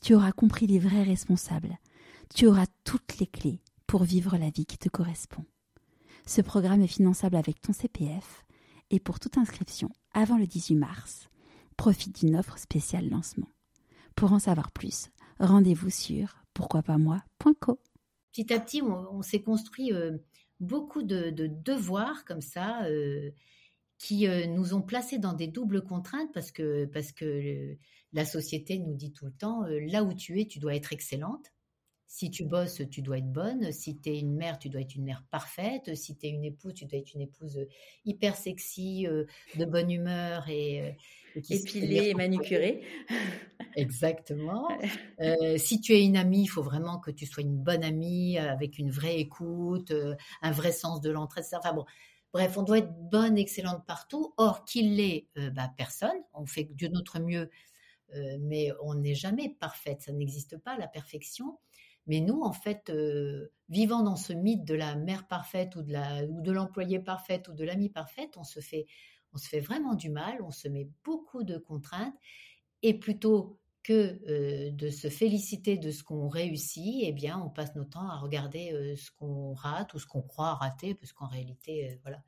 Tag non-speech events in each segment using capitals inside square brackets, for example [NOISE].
tu auras compris les vrais responsables, tu auras toutes les clés pour vivre la vie qui te correspond. Ce programme est finançable avec ton CPF et pour toute inscription avant le 18 mars, profite d'une offre spéciale lancement. Pour en savoir plus, rendez-vous sur pourquoipasmoi.co. Petit à petit, on, s'est construit euh, beaucoup de, devoirs comme ça euh, qui euh, nous ont placés dans des doubles contraintes parce que, parce que la société nous dit tout le temps, là où tu es, tu dois être excellente. Si tu bosses, tu dois être bonne. Si tu es une mère, tu dois être une mère parfaite. Si tu es une épouse, tu dois être une épouse euh, hyper sexy, euh, de bonne humeur et, euh, et épilée et manucurée. Exactement. [LAUGHS] si tu es une amie, il faut vraiment que tu sois une bonne amie avec une vraie écoute, un vrai sens de l'entraide. Enfin bon, bref, on doit être bonne, excellente partout. Or, qu'il l'est, bah, personne. On fait de notre mieux, mais on n'est jamais parfaite. Ça n'existe pas la perfection. Mais nous, en fait, euh, vivant dans ce mythe de la mère parfaite ou de la ou de l'employé parfaite ou de l'ami parfaite, on se fait on se fait vraiment du mal, on se met beaucoup de contraintes et plutôt euh, de se féliciter de ce qu'on réussit, eh bien, on passe nos temps à regarder euh, ce qu'on rate ou ce qu'on croit rater, parce qu'en réalité, voilà.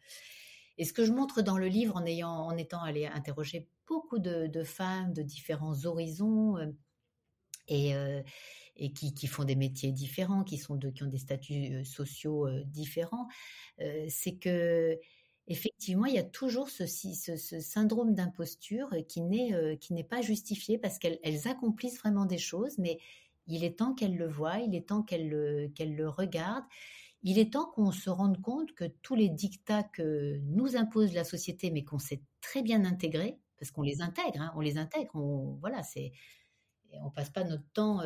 Et ce que je montre dans le livre, en ayant, en étant allé interroger beaucoup de, femmes de différents horizons, et, qui, font des métiers différents, qui, sont qui ont des statuts sociaux différents, c'est que effectivement, il y a toujours ce, syndrome d'imposture qui n'est qui n'est pas justifié parce qu'elles accomplissent vraiment des choses, mais il est temps qu'elles le voient, il est temps qu'elles le, regardent. Il est temps qu'on se rende compte que tous les dictats que nous impose la société, mais qu'on sait très bien intégrer, parce qu'on les intègre, hein, on les intègre, on, voilà, on passe pas notre temps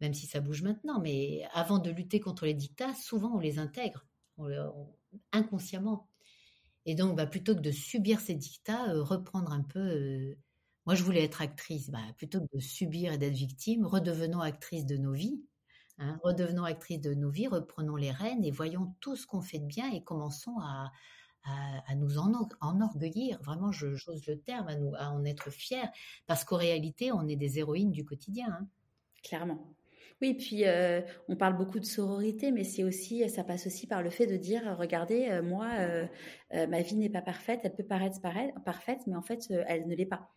même si ça bouge maintenant, mais avant de lutter contre les dictats, souvent on les intègre inconsciemment. Et donc, bah, plutôt que de subir ces dictats, euh, reprendre un peu. Euh, moi, je voulais être actrice. Bah, plutôt que de subir et d'être victime, redevenons actrice de nos vies. Hein, redevenons actrice de nos vies, reprenons les rênes et voyons tout ce qu'on fait de bien et commençons à, à, nous en, enorgueillir. Vraiment, j'ose le terme, à, nous, à en être fiers. Parce qu'en réalité, on est des héroïnes du quotidien. Hein. Clairement. Oui, puis euh, on parle beaucoup de sororité, mais c'est aussi, ça passe aussi par le fait de dire, regardez, euh, moi, euh, ma vie n'est pas parfaite, elle peut paraître parfaite, mais en fait, elle ne l'est pas.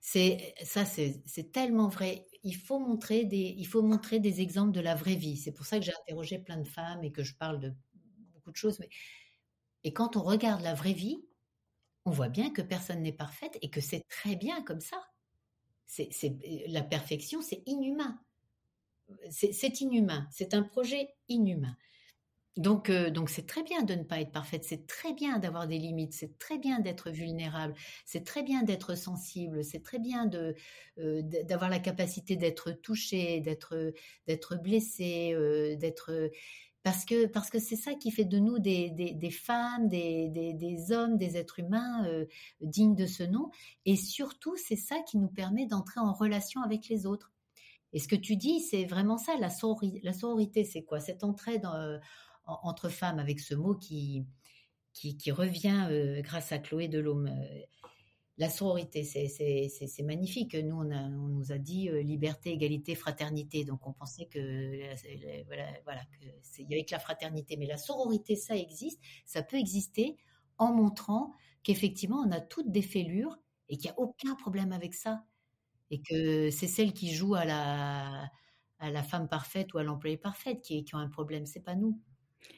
C'est ça, c'est tellement vrai. Il faut montrer des, il faut montrer des exemples de la vraie vie. C'est pour ça que j'ai interrogé plein de femmes et que je parle de beaucoup de choses. Mais et quand on regarde la vraie vie, on voit bien que personne n'est parfaite et que c'est très bien comme ça. C'est la perfection, c'est inhumain c'est inhumain, c'est un projet inhumain. Donc, euh, donc c'est très bien de ne pas être parfaite, c'est très bien d'avoir des limites, c'est très bien d'être vulnérable, c'est très bien d'être sensible, c'est très bien de euh, d'avoir la capacité d'être touché, d'être d'être blessé, euh, d'être parce que parce que c'est ça qui fait de nous des, des, femmes, des, des, hommes, des êtres humains dignes de ce nom, et surtout c'est ça qui nous permet d'entrer en relation avec les autres. Et ce que tu dis, c'est vraiment ça. La, sororité, c'est quoi? Cette entraide euh, entre femmes avec ce mot qui, qui, revient euh, grâce à Chloé Delhomme. Euh, la sororité, c'est magnifique. Nous, on, nous a dit liberté, égalité, fraternité. Donc, on pensait que voilà, voilà qu'il y avait que la fraternité. Mais la sororité, ça existe. Ça peut exister en montrant qu'effectivement, on a toutes des fêlures et qu'il n'y a aucun problème avec ça et que c'est celles qui jouent à la, à la femme parfaite ou à l'employé parfaite qui, qui ont un problème, c'est pas nous.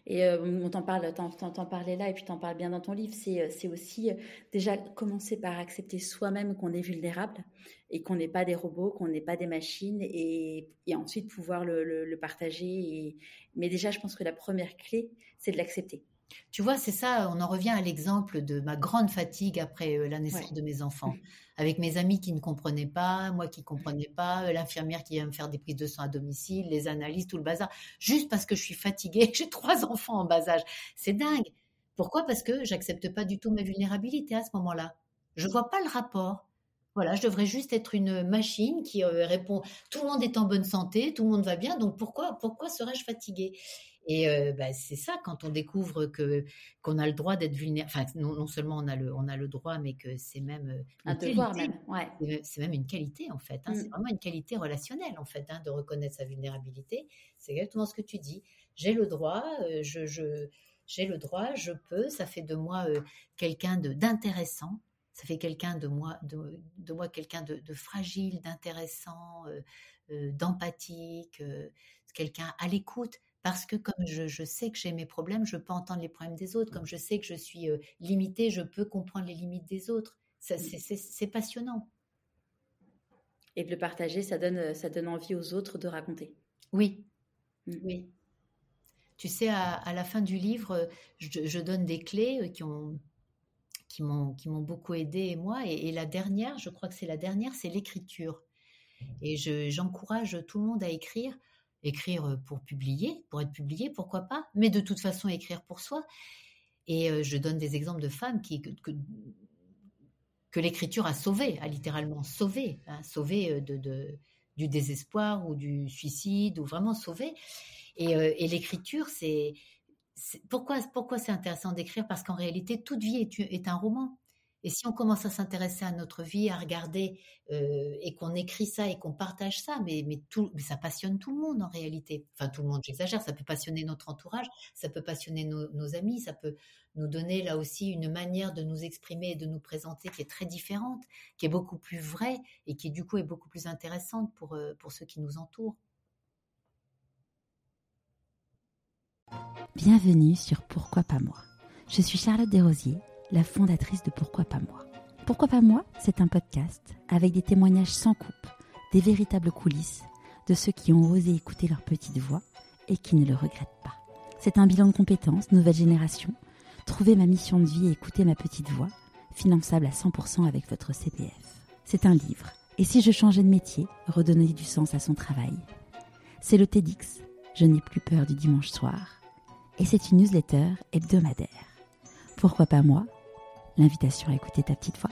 Et euh, on t'en parle, t'en, parler là, et puis t'en parles bien dans ton livre. C'est, euh, aussi euh, déjà commencer par accepter soi-même qu'on est vulnérable et qu'on n'est pas des robots, qu'on n'est pas des machines, et, et ensuite pouvoir le, le, partager. Et... Mais déjà, je pense que la première clé, c'est de l'accepter. Tu vois, c'est ça, on en revient à l'exemple de ma grande fatigue après euh, la naissance de mes enfants. Avec mes amis qui ne comprenaient pas, moi qui ne comprenais pas, euh, l'infirmière qui vient me faire des prises de sang à domicile, les analyses, tout le bazar. Juste parce que je suis fatiguée, [LAUGHS] j'ai trois enfants en bas âge. C'est dingue. Pourquoi? Parce que j'accepte pas du tout ma vulnérabilité à ce moment-là. Je vois pas le rapport. Voilà, je devrais juste être une machine qui euh, répond. Tout le monde est en bonne santé, tout le monde va bien, donc pourquoi pourquoi serais-je fatiguée? Et euh, bah, c'est ça quand on découvre que qu'on a le droit d'être vulnérable. Enfin, non, seulement on a le on a le droit, mais que c'est même euh, un devoir même. Ouais. C'est même une qualité en fait. Hein. C'est mmh. vraiment une qualité relationnelle en fait hein, de reconnaître sa vulnérabilité. C'est exactement ce que tu dis. J'ai le droit. je, je j'ai le droit, je peux, ça fait de moi quelqu'un d'intéressant, ça fait quelqu'un de moi, de, moi quelqu'un de, fragile, d'intéressant, d'empathique, quelqu'un à l'écoute. Parce que comme je, sais que j'ai mes problèmes, je peux entendre les problèmes des autres. Comme je sais que je suis limitée, je peux comprendre les limites des autres. Mmh. C'est passionnant. Et de le partager, ça donne, ça donne envie aux autres de raconter. Oui, mmh. oui. Tu sais, à, la fin du livre, je, donne des clés euh, qui ont qui m'ont qui m'ont beaucoup aidé moi. Et, la dernière, je crois que c'est la dernière, c'est l'écriture. Et j'encourage tout le monde à écrire, écrire pour publier, pour être publié, pourquoi pas, mais de toute façon écrire pour soi. Et euh, je donne des exemples de femmes qui que, que l'écriture a sauvé, a littéralement sauvé, hein, sauvé euh, de, de, du désespoir ou du suicide, ou vraiment sauvé. Euh, et, l'écriture, c'est pourquoi pourquoi c'est intéressant d'écrire? Parce qu'en réalité, toute vie est, un roman. Et si on commence à s'intéresser à notre vie, à regarder euh, et qu'on écrit ça et qu'on partage ça, mais, tout, ça passionne tout le monde en réalité. Enfin, tout le monde, j'exagère, ça peut passionner notre entourage, ça peut passionner nos, nos, amis, ça peut nous donner là aussi une manière de nous exprimer et de nous présenter qui est très différente, qui est beaucoup plus vraie et qui du coup est beaucoup plus intéressante pour, euh, pour ceux qui nous entourent. Bienvenue sur Pourquoi pas moi. Je suis Charlotte Desrosiers, la fondatrice de Pourquoi pas moi. Pourquoi pas moi, c'est un podcast avec des témoignages sans coupe, des véritables coulisses de ceux qui ont osé écouter leur petite voix et qui ne le regrettent pas. C'est un bilan de compétences, nouvelle génération, trouver ma mission de vie et écouter ma petite voix, finançable à 100% avec votre CPF. C'est un livre. Et si je changeais de métier, redonner du sens à son travail? C'est le TEDx, je n'ai plus peur du dimanche soir. Et c'est une newsletter hebdomadaire. Pourquoi pas moi? L'invitation à écouter ta petite voix.